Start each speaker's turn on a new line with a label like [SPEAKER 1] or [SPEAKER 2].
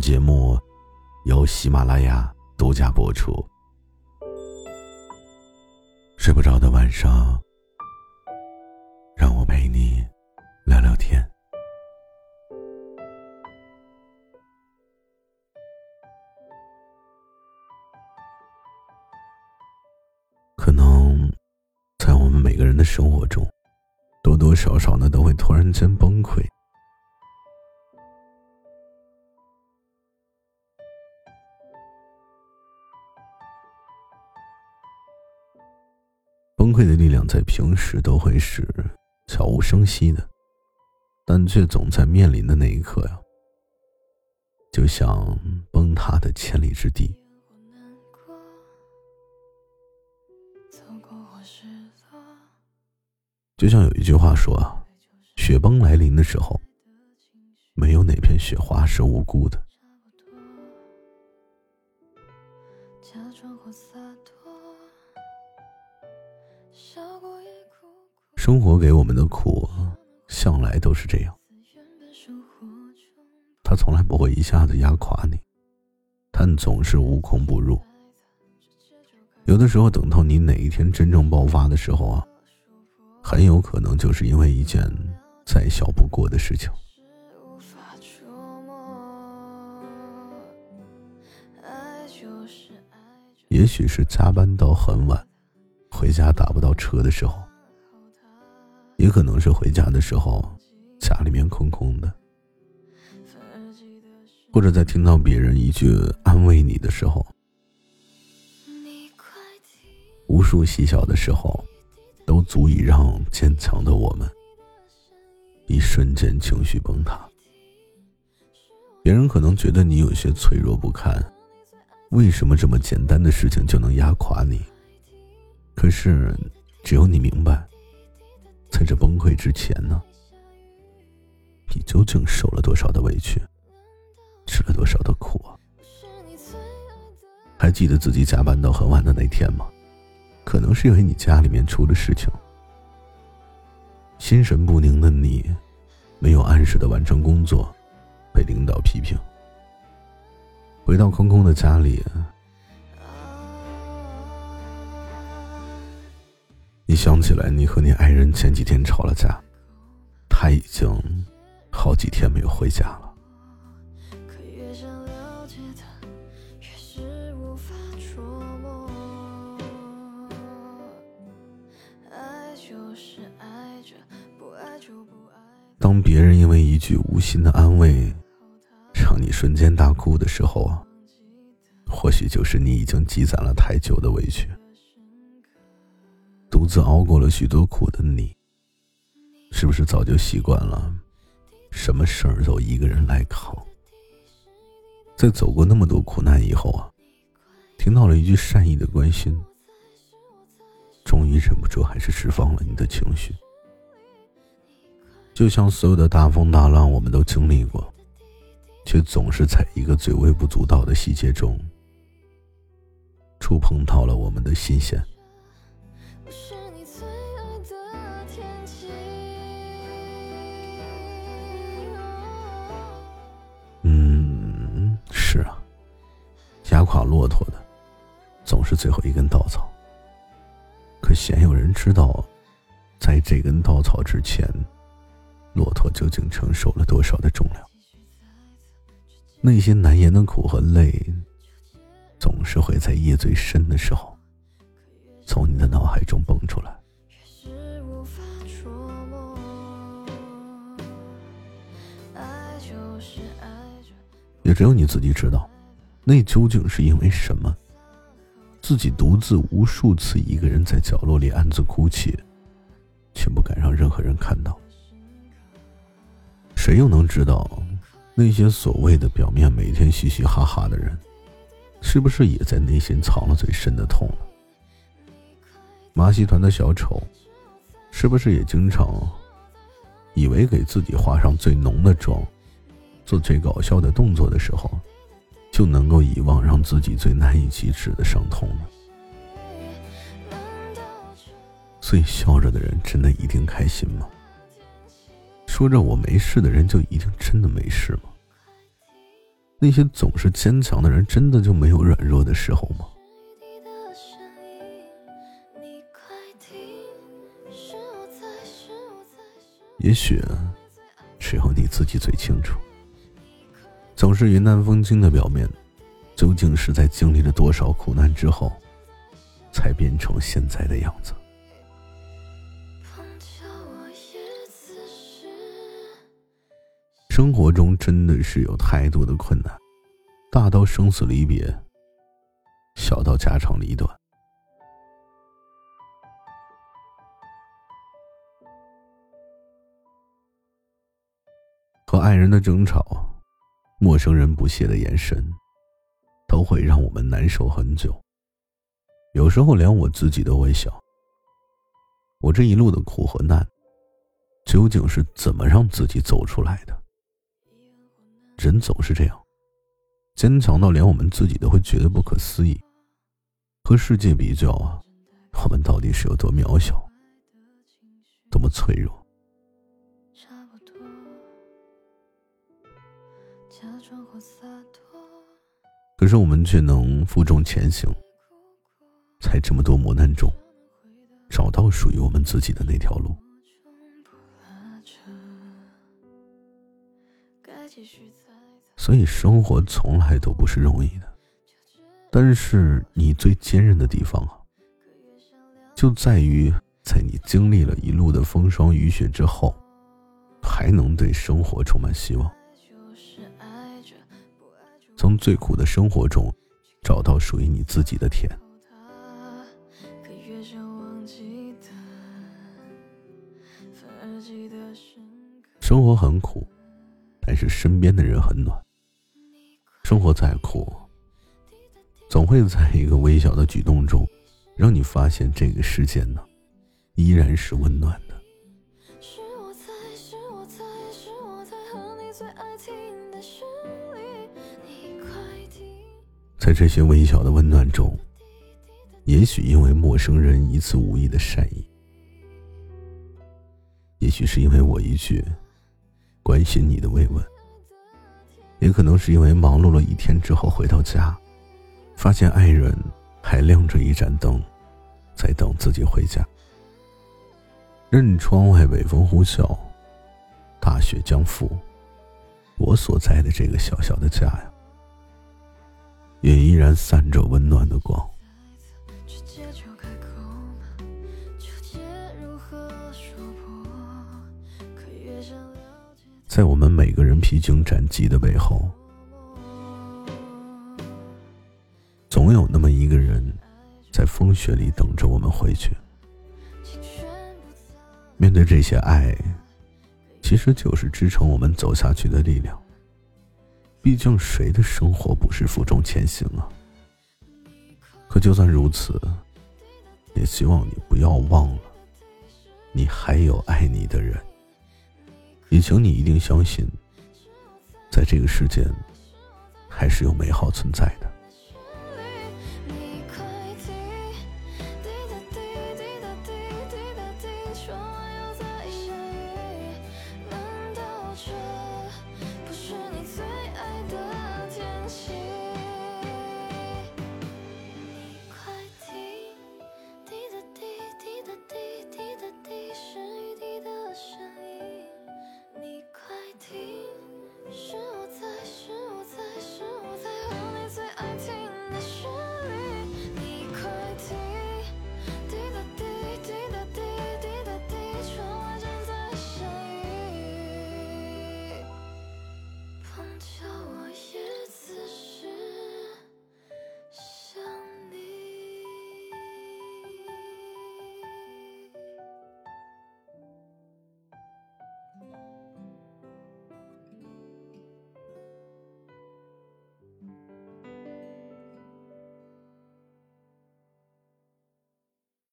[SPEAKER 1] 节目由喜马拉雅独家播出。睡不着的晚上，让我陪你聊聊天。可能在我们每个人的生活中，多多少少呢都会突然间崩溃。崩溃的力量在平时都会是悄无声息的，但却总在面临的那一刻呀，就像崩塌的千里之地。就像有一句话说啊，雪崩来临的时候，没有哪片雪花是无辜的。生活给我们的苦，向来都是这样。他从来不会一下子压垮你，但总是无孔不入。有的时候，等到你哪一天真正爆发的时候啊，很有可能就是因为一件再小不过的事情。也许是加班到很晚，回家打不到车的时候。也可能是回家的时候，家里面空空的，或者在听到别人一句安慰你的时候，无数细小的时候，都足以让坚强的我们一瞬间情绪崩塌。别人可能觉得你有些脆弱不堪，为什么这么简单的事情就能压垮你？可是，只有你明白。在这崩溃之前呢，你究竟受了多少的委屈，吃了多少的苦啊？还记得自己加班到很晚的那天吗？可能是因为你家里面出了事情，心神不宁的你，没有按时的完成工作，被领导批评。回到空空的家里。你想起来，你和你爱人前几天吵了架，他已经好几天没有回家了。当别人因为一句无心的安慰，让你瞬间大哭的时候啊，或许就是你已经积攒了太久的委屈。独自熬过了许多苦的你，是不是早就习惯了，什么事儿都一个人来扛？在走过那么多苦难以后啊，听到了一句善意的关心，终于忍不住还是释放了你的情绪。就像所有的大风大浪，我们都经历过，却总是在一个最微不足道的细节中，触碰到了我们的心弦。骆驼的总是最后一根稻草。可鲜有人知道，在这根稻草之前，骆驼究竟承受了多少的重量？那些难言的苦和累，总是会在夜最深的时候。从你的脑海中蹦出来，也只有你自己知道，那究竟是因为什么？自己独自无数次一个人在角落里暗自哭泣，却不敢让任何人看到。谁又能知道，那些所谓的表面每天嘻嘻哈哈的人，是不是也在内心藏了最深的痛呢？马戏团的小丑，是不是也经常以为给自己化上最浓的妆，做最搞笑的动作的时候，就能够遗忘让自己最难以启齿的伤痛了？所以笑着的人真的一定开心吗？说着我没事的人就一定真的没事吗？那些总是坚强的人真的就没有软弱的时候吗？也许只有你自己最清楚，总是云淡风轻的表面，究竟是在经历了多少苦难之后，才变成现在的样子。生活中真的是有太多的困难，大到生死离别，小到家长里短。和爱人的争吵，陌生人不屑的眼神，都会让我们难受很久。有时候连我自己都会想：我这一路的苦和难，究竟是怎么让自己走出来的？人总是这样，坚强到连我们自己都会觉得不可思议。和世界比较啊，我们到底是有多渺小，多么脆弱？可是我们却能负重前行，在这么多磨难中，找到属于我们自己的那条路。所以生活从来都不是容易的，但是你最坚韧的地方啊，就在于在你经历了一路的风霜雨雪之后，还能对生活充满希望，从最苦的生活中找到属于你自己的甜。生活很苦，但是身边的人很暖。生活再苦，总会在一个微小的举动中，让你发现这个世界呢，依然是温暖的。在这些微小的温暖中，也许因为陌生人一次无意的善意，也许是因为我一句关心你的慰问。也可能是因为忙碌了一天之后回到家，发现爱人还亮着一盏灯，在等自己回家。任窗外北风呼啸，大雪将覆，我所在的这个小小的家呀，也依然散着温暖的光。在我们每个人披荆斩棘的背后，总有那么一个人，在风雪里等着我们回去。面对这些爱，其实就是支撑我们走下去的力量。毕竟，谁的生活不是负重前行啊？可就算如此，也希望你不要忘了，你还有爱你的人。也请你一定相信，在这个世间，还是有美好存在的。